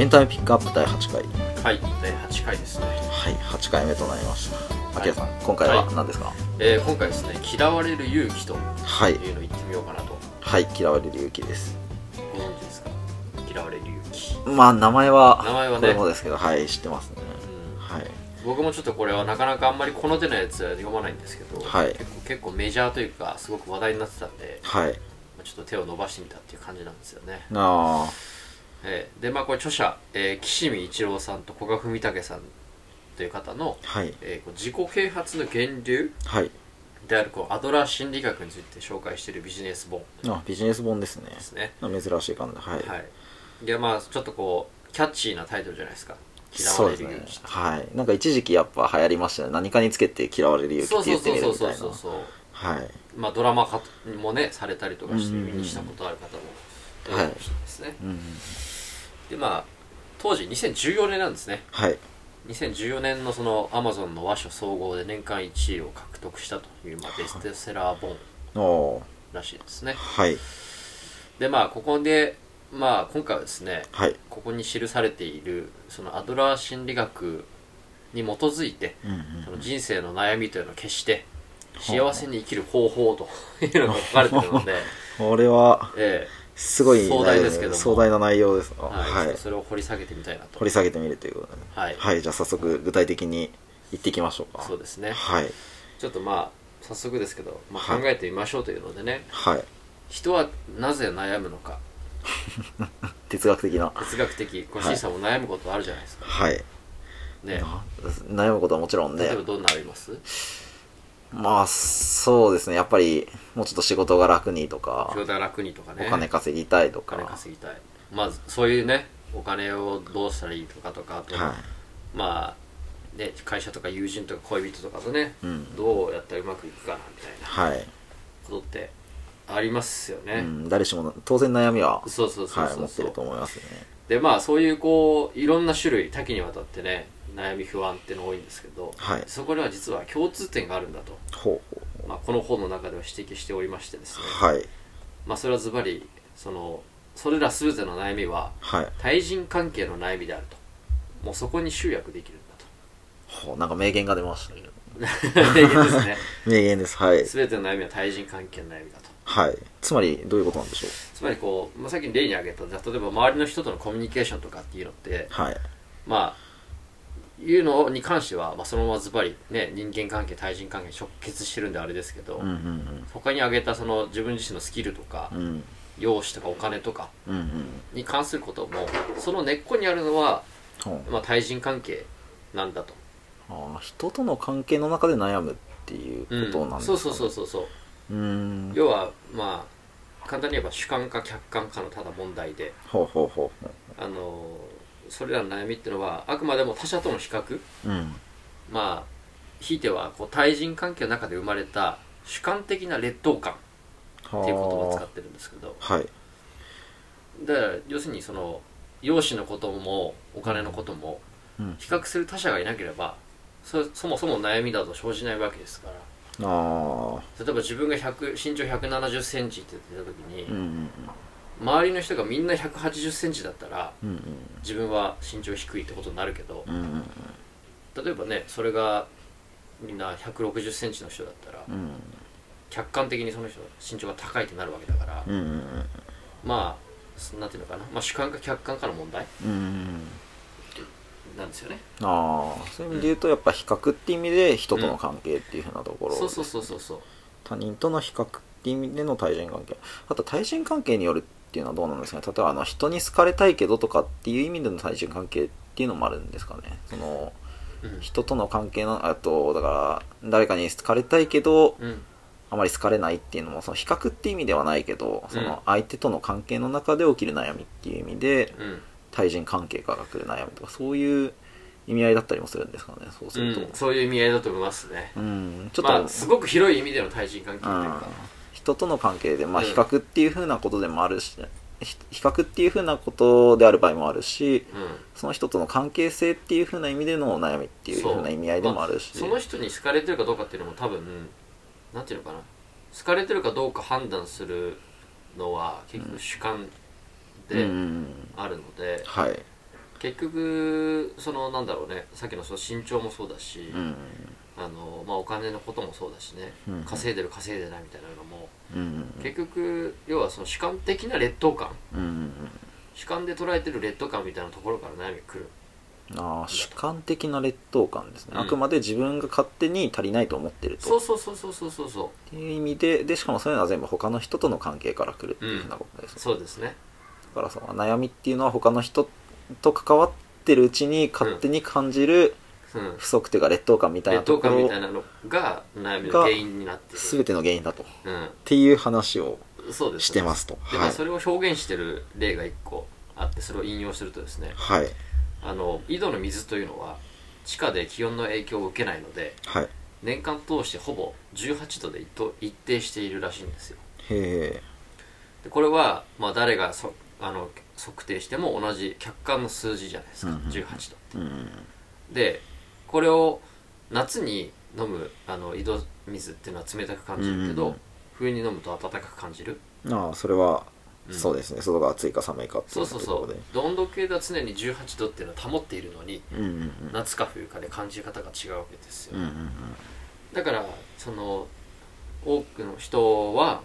エンタメピックアップ第8回。はい第8回ですね、はい8回目となりましたはい。あきらさん今回ははい。何ですか？えー今回ですね嫌われる勇気とはい。いうのを言ってみようかなと。はい嫌われる勇気です。ご存知ですか？嫌われる勇気、まあ名前は名前はね。これもですけどはい知ってますね。うん。はい。僕もちょっとこれはなかなかあんまりこの手のやつは読まないんですけど、はい。結構結構メジャーというかすごく話題になってたんで、はい。まあちょっと手を伸ばしてみたっていう感じなんですよね、あえーでまあこれ著者、えー岸見一郎さんと古賀文武さんという方の、あはい。えー自己啓発の源流はい。であるこうアドラー心理学について紹介しているビジネス本あビジネス本ですね。ですね。珍しい感じ。はい、はい。でまあちょっとこうキャッチーなタイトルじゃないですか。嫌われる勇気ってはい。なんか一時期やっぱ流行りましたね。何かにつけて嫌われる勇気って言ってみるみたいな。そうそうそう。はい。まあドラマ化もねされたりとかして耳にしたことある方も多いはい。かもしれないですね、うんでまあ当時2014年なんですね。はい。2014年のそのアマゾンの和書総合で年間1位を獲得したという、まあ、ベストセラー本らしいですね。はい。でまあここでまあ今回はですねはい。ここに記されているそのアドラー心理学に基づいてうんうんその人生の悩みというのを決して幸せに生きる方法というのが書かれているので、これはえすごい壮大ですけども。壮大な内容ですはいはい。それを掘り下げてみたいなと。掘り下げてみるということではい、はいじゃあ早速具体的に言っていきましょうか。そうですね。はい。ちょっとまあ早速ですけど、まあ、はい。考えてみましょうというのでね、はい。人はなぜ悩むのか。哲学的な。哲学的。こう C さんも悩むことあるじゃないですか、はい。ね。な悩むことはもちろんね。例えばどんなのあります？まあそうですね。やっぱりもうちょっと仕事が楽にとか仕事が楽にとかね。お金稼ぎたいとおか金稼ぎたい。まずそういうねお金をどうしたらいいとかとかあと、はまあね会社とか友人とか恋人とかとね、うん。どうやったらうまくいくかなみたいなはい、ことってありますよね、うん、誰しも当然悩みはそうそうそうはいそう。そう、持ってると思いますね。でまあそういうこういろんな種類多岐にわたってね悩み不安っていうの多いんですけど、はい。そこには実は共通点があるんだと、まあ、この本の中では指摘しておりましてですね、はい。まあそれはズバリそのそれら全ての悩みははい。対人関係の悩みであると。もうそこに集約できるんほう。なんか名言が出ましたね。だと名言ですね。名言です。はい。全ての悩みは対人関係の悩みだと。はい。つまりどういうことなんでしょう？つまりこう、まあ、さっき例に挙げた例えば周りの人とのコミュニケーションとかっていうのってはい。まあいうのに関しては、まあ、そのままズバリね人間関係対人関係に直結してるんであれですけど、うんうん他に挙げたその自分自身のスキルとか、うん。うん容姿とかお金とかうんうん。に関することもその根っこにあるのは、まあ、対人関係なんだと、あー人との関係の中で悩むっていうことなんですか、ね。そうそうそうそうそう。うーん。要はまあ簡単に言えば主観か客観かのただ問題で。ほうほうほうほあのそれらの悩みっていうのはあくまでも他者との比較。ううん。まあひいてはこう対人関係の中で生まれた主観的な劣等感はっていう言葉を使ってるんですけど。はいだから要するにその容姿のこともお金のこともうん。比較する他者がいなければそそもそも悩みだと生じないわけですから。例えば自分が100身長1 7 0センチって言った時に、うんうん周りの人がみんな1 8 0センチだったらうんうん。自分は身長低いってことになるけどうんうん。例えばねそれがみんな1 6 0センチの人だったらうん。客観的にその人身長が高いってなるわけだから、うんうんまあそなんていうのかな、まあ、主観か客観かの問題うんうんなんですよね。ああ。そういう意味で言うとやっぱ比較っていう意味で人との関係っていうふうなところ、そうそうそうそうそう。他人との比較っていう意味での対人関係。あと対人関係によるっていうのはどうなんですかね。例えばあの人に好かれたいけどとかっていう意味での対人関係っていうのもあるんですかね。そのうん。人との関係のあとだから誰かに好かれたいけどうん。あまり好かれないっていうのもその比較っていう意味ではないけどその相手との関係の中で起きる悩みっていう意味でうん。対人関係から来る悩みとかそういう意味合いだったりもするんですかね。そうすると。うん、そういう意味合いだと思いますね。うん、ちょっと、まあすごく広い意味での対人関係といううん。か人との関係で、まあ、うん。比較っていうふうなことでもあるし、ひ比較っていうふうなことである場合もあるしうん。その人との関係性っていうふうな意味での悩みっていうふうな意味合いでもあるし、まあその人に好かれてるかどうかっていうのも多分なんていうのかな？好かれてるかどうか判断するのは結局主観うんうでん。あるので、はい結局そのなんだろうねさっきのその身長もそうだし、うん。あのまあ、お金のこともそうだしね、うん。稼いでる稼いでないみたいなのもうん結局要はその主観的な劣等感うんうん主観で捉えてる劣等感みたいなところから悩みが来る。ああ主観的な劣等感ですね、うんあくまで自分が勝手に足りないと思ってると。そうそうそうそうそうそうそう。っていう意味ででしかもそういうのは全部他の人との関係から来るっていうふうなことです、そうですね。だからその悩みっていうのは他の人と関わってるうちに勝手に感じるうん。不足というか劣等感みたいな劣等ところ感みたいなのが悩みの原因になっている。全ての原因だと。っうていう話をんそうです。してますと。で、まあ、はい。それを表現してる例が一個あってそれを引用するとですね。はい。あの井戸の水というのは地下で気温の影響を受けないのではい。年間通してほぼ18度で一と一定しているらしいんですよ。へえでこれは、まあ、誰がそあの測定しても同じ客観の数字じゃないですか、うんうん18度。うんでこれを夏に飲むあの井戸水っていうのは冷たく感じるけど、うんうん冬に飲むと暖かく感じる。ああそれは、うん。そうですね。外が暑いか寒いかってそいううところそうそうで温度計が常に18度っていうのは保っているのにうんうんうん。夏か冬かで感じ方が違うわけですよ、うんうん。だからその多くの人は、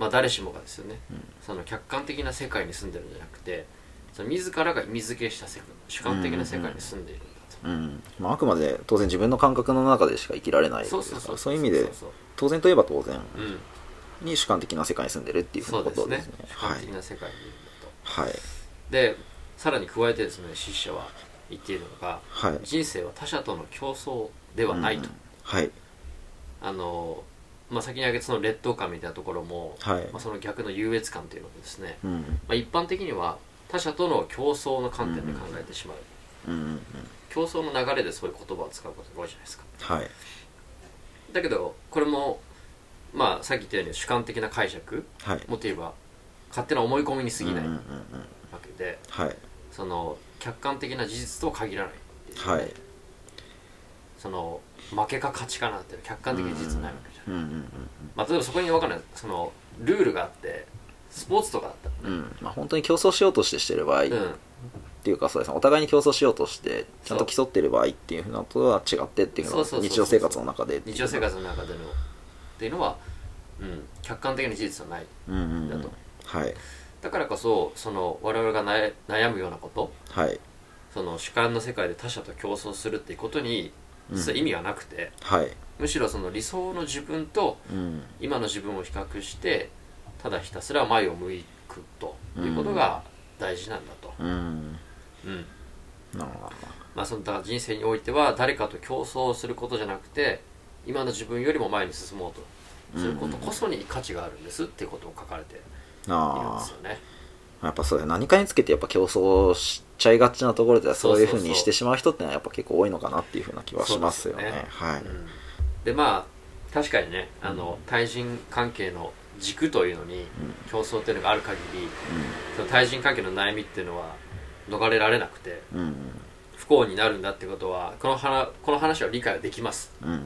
まあ、誰しもがですよね、うん。その客観的な世界に住んでるんじゃなくてその自らが意味付けした世界主観的な世界に住んでいるんだと、うん。うんまあ、あくまで当然自分の感覚の中でしか生きられないですから。そうそうそういう意味で当然といえば当然うんに主観的な世界に住んでるっていうふうなこそうですね。とですね。主観はい的な世界にいるんだと、はい。でさらに加えてですね筆者は言っているのがはい。人生は他者との競争ではないと、うん。はい。あのまあ、先に挙げたその劣等感みたいなところも、はい。まあ、その逆の優越感というのもですね、うん。まあ、一般的には他者との競争の観点で考えてしまう、うんうんうん。競争の流れでそういう言葉を使うことが多いじゃないですかはい。だけどこれもまあさっき言ったように主観的な解釈はい。もっと言えば勝手な思い込みに過ぎないわうんうんうん。うんけで、はい。その客観的な事実とは限らないいうね。はい。その負けか勝ちかなんていう客観的な事実ないわけじゃん、まあ、例えばそこに分かんない。そのルールがあってスポーツとかだったうんうん。まあ本当に競争しようとしてしてる場合っら、うん、ていうかそうですね。お互いに競争しようとしてちゃんと競ってる場合っていうふうなのとは違ってっていうのはそうそうそうそう日常生活の中で日常生活の中でのっていうのは、うん、客観的な事実はない。だと。はい。だからこそその我々が悩悩むようなこと。はい。その主観の世界で他者と競争するっていうことに実は意味がなくて、はい。むしろその理想の自分とうん。今の自分を比較してただひたすら前を向くということが大事なんだと、うん。うん。なるほまあ、そのだから人生においては誰かと競争することじゃなくて今の自分よりも前に進もうとすることこそに価値があるんですっていうことを書かれているんですよね。あやっぱそうだよ何かにつけてやっぱ競争しちゃいがちなところではそういうふうにしてしまう人ってのはやっぱ結構多いのかなっていうふうな気はしますよね。ですはい、うん。でまあ確かにねあの対人関係の軸というのに競争っていうのがある限りその対人関係の悩みっていうのは逃れられなくてうん。うん不幸になるんだってことはこの話この話は理解はできます。うんうん。うん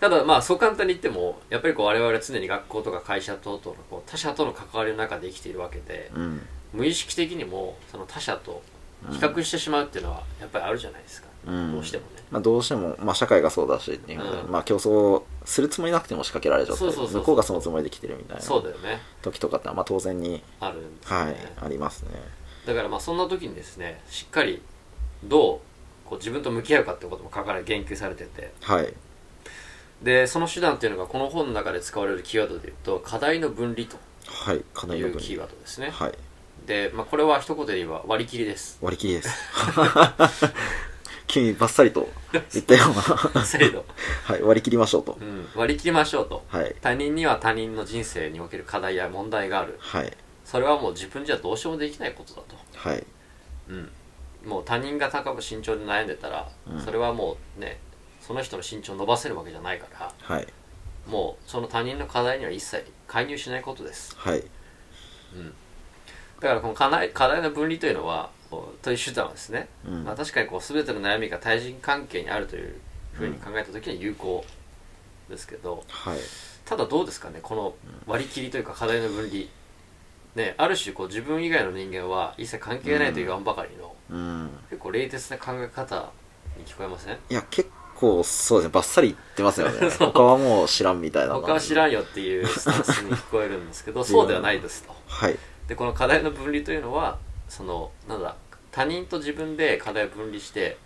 ただまあそう簡単に言ってもやっぱりこう我々は常に学校とか会社等々のこう他者との関わりの中で生きているわけでうん。無意識的にもその他者と比較してしまうっていうのはやっぱりあるじゃないですか、うん。どうしてもね。まあ、どうしても、まあ、社会がそうだしっていうん。まあ、競争するつもりなくても仕掛けられちゃったりそうそうそうそう。向こうがそのつもりで来てるみたいなそうだよね。時とかってまあ当然に、あるんですよね、はい、ありますね。だからまあそんな時にですねしっかりどうこう自分と向き合うかってことも書かれ言及されてて。はいでその手段っていうのがこの本の中で使われるキーワードで言うと課題の分離とはいかなりの分いうキーワードですね。はい。で、まあ、これは一言で言えば割り切りです。割り切りです。君バッサリと 言ったような。制度、はい割り切りましょうと。うん、割り切りましょうと。はい。他人には他人の人生における課題や問題がある。はい。それはもう自分じゃどうしようもできないことだと。はい。うん、もう他人が高く身長で悩んでたら、うん。それはもうねその人の身長を伸ばせるわけじゃないからはい。もうその他人の課題には一切介入しないことです、はい。うん、だからこの課題課題の分離というのはという手段はですね、うん。まあ、確かにこう全ての悩みが対人関係にあるというふうに考えた時には有効ですけど、はい。ただどうですかねこの割り切りというか課題の分離。ねある種こう自分以外の人間は一切関係ないと言わん。ばかりの、うん。結構冷徹な考え方に聞こえません？いや結構そうですねバッサリ言ってますよね。他はもう知らんみたいな。他は知らんよっていうスタンスに聞こえるんですけど そうではないですと。はい。でこの課題の分離というのはそのなんだ他人と自分で課題を分離して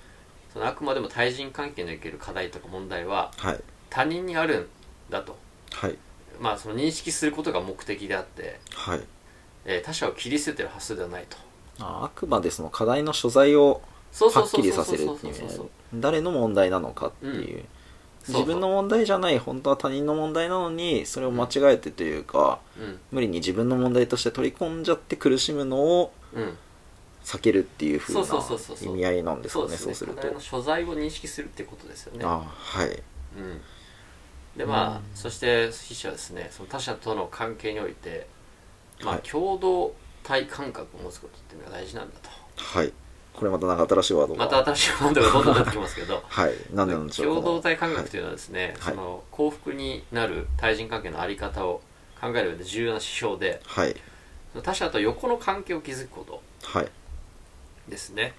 そのあくまでも対人関係における課題とか問題ははい。他人にあるんだと。はい。まあその認識することが目的であって、はい。えー他者を切り捨ててる発想ではないと。ああくまでその課題の所在をはっきりさせるっていう誰の問題なのかっていう、うん。自分の問題じゃない本当は他人の問題なのにそれを間違えてというか、うん。無理に自分の問題として取り込んじゃって苦しむのをうん。避けるっていう風なそうそうそうそう意味合いなんですかねね。そうすると。所在を認識するってことですよね。あはい。うん。でまあ、うん。そして筆者はですねその他者との関係において、まあはい。共同体感覚を持つことっていうのが大事なんだと。はいこれまたなんか新しいワードが。また新しいワードがどんどん出てきますけど。はい。何でなんでしょう共同体感覚はいというのはですね、はい。その幸福になる対人関係のあり方を考える上で重要な指標ではい。他者と横の関係を築くこと。はい。ですね。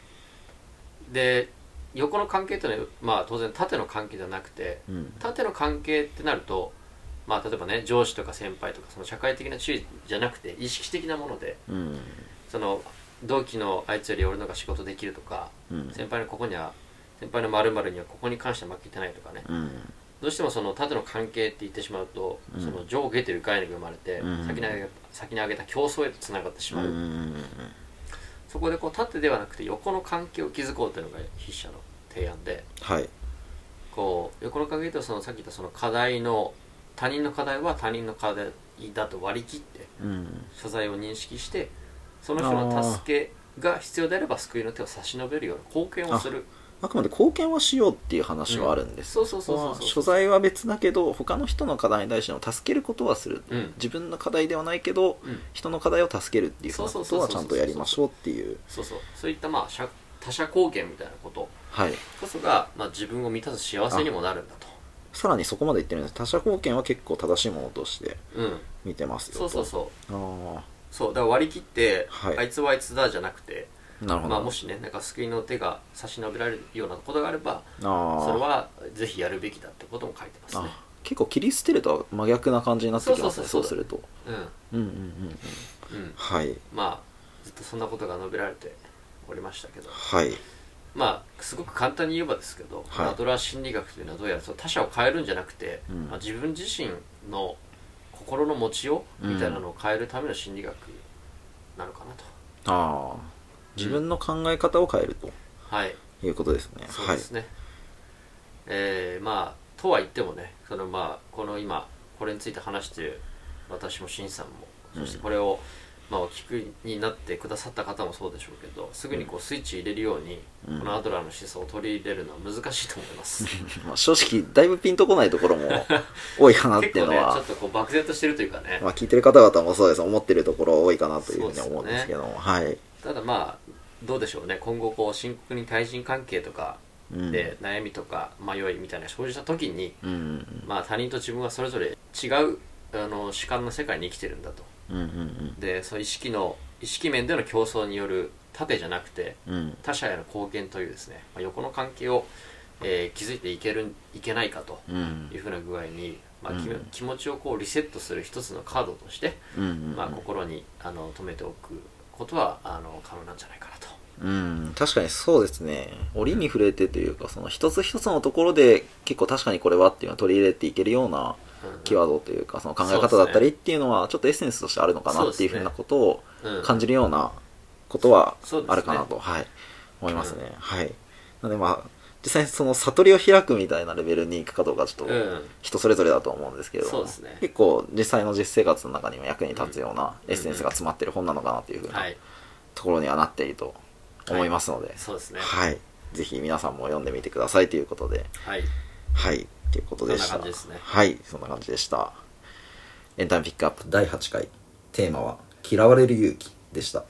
で横の関係というのは、まあ、当然縦の関係ではなくてうん。縦の関係ってなると、まあ、例えばね上司とか先輩とかその社会的な地位じゃなくて意識的なものでうん。その同期のあいつより俺の方が仕事できるとかうん。先輩のここには先輩の〇〇にはここに関しては負けてないとかね。うん。どうしてもその縦の関係って言ってしまうと、うん。その上下という概念が生まれて、うん。先に挙げ先に挙げた競争へとつながってしうまう、ん。そこでこう縦ではなくて横の関係を築こうというのが筆者の提案ではい。こう横の関係とそのさっき言ったその課題の他人の課題は他人の課題だと割り切ってうん。所在を認識してその人の助けが必要であれば救いの手を差し伸べるような貢献をする。あくまで貢献はしようっていう話はあるんです、そうそうそうそうそう。所在は別だけど他の人の課題に対しての助けることはする、うん。自分の課題ではないけどうん。人の課題を助けるっていうことそうそうそうはちゃんとやりましょうっていう。そうそう。そういったまあ社他者貢献みたいなこと。はい。こそが、まあ、自分を満たす幸せにもなるんだと。さらにそこまで言ってるんです。他者貢献は結構正しいものとしてうん。見てますよそうそうそう。うあそうだから割り切って、はい。あいつはあいつだじゃなくてあなるほど、まあ、もしねなんか救いの手が差し伸べられるようなことがあればああそれはぜひやるべきだってことも書いてますね。あ結構切り捨てるとは真逆な感じになってきますねそそうそうそううすると。うん。うんうんうんうん。うん。はい。まあずっとそんなことが述べられておりましたけど。はい。まあすごく簡単に言えばですけど、はいアドラー心理学というのはどうやらその他者を変えるんじゃなくて、うんまあ、自分自身の心の持ちようみたいなのを変えるための心理学なのかなと、ああ自分の考え方を変えるとはい。いうことですね、そうですね、えーまあとは言ってもねそのまあこの今これについて話している私も新さんもそしてこれを、まあ、お聞くになってくださった方もそうでしょうけどすぐにこうスイッチ入れるように、うん。このアドラーの思想を取り入れるのは難しいと思います。まあ正直だいぶピンとこないところも 多いかなっていうのは、ねちょっとこう漠然としてるというかね、まあ、聞いてる方々もそうです。思ってるところ多いかなというふうに思うんですけども、はい、ただまあどうでしょうね。今後こう深刻に対人関係とかうん。で悩みとか迷いみたいな生じた時に、うん。まあ、他人と自分はそれぞれ違うあの主観の世界に生きてるんだとうんうんでその意識の意識面での競争による縦じゃなくてうん。うん他者への貢献というですね、まあ、横の関係を、えー築いていけるいけないかとうん。いうふうな具合に、まあうん。気持ちをこうリセットする一つのカードとして、うんうんまあ、心にあの留めておくことはあの可能なんじゃないかなと。うん。確かにそうですね。折に触れてというかその一つ一つのところで結構確かにこれはっていうのを取り入れていけるようなうんキーワードというかその考え方だったりっていうのはちょっとエッセンスとしてあるのかなっていうふうなことをうん。感じるようなことはあるかなと、はい、思いますね、はい。なのでまあ実際にその悟りを開くみたいなレベルに行くかどうかはちょっとうん。人それぞれだと思うんですけれどうですね。結構実際の実生活の中にも役に立つようなエッセンスが詰まってる本なのかなっていうふうなはいところにはなっていると思いますので、そうですね。はい。ぜひ皆さんも読んでみてくださいということで、はい。はい。ということでした。ねはい。そんな感じでした。エンタメピックアップ第8回。テーマは、嫌われる勇気でした。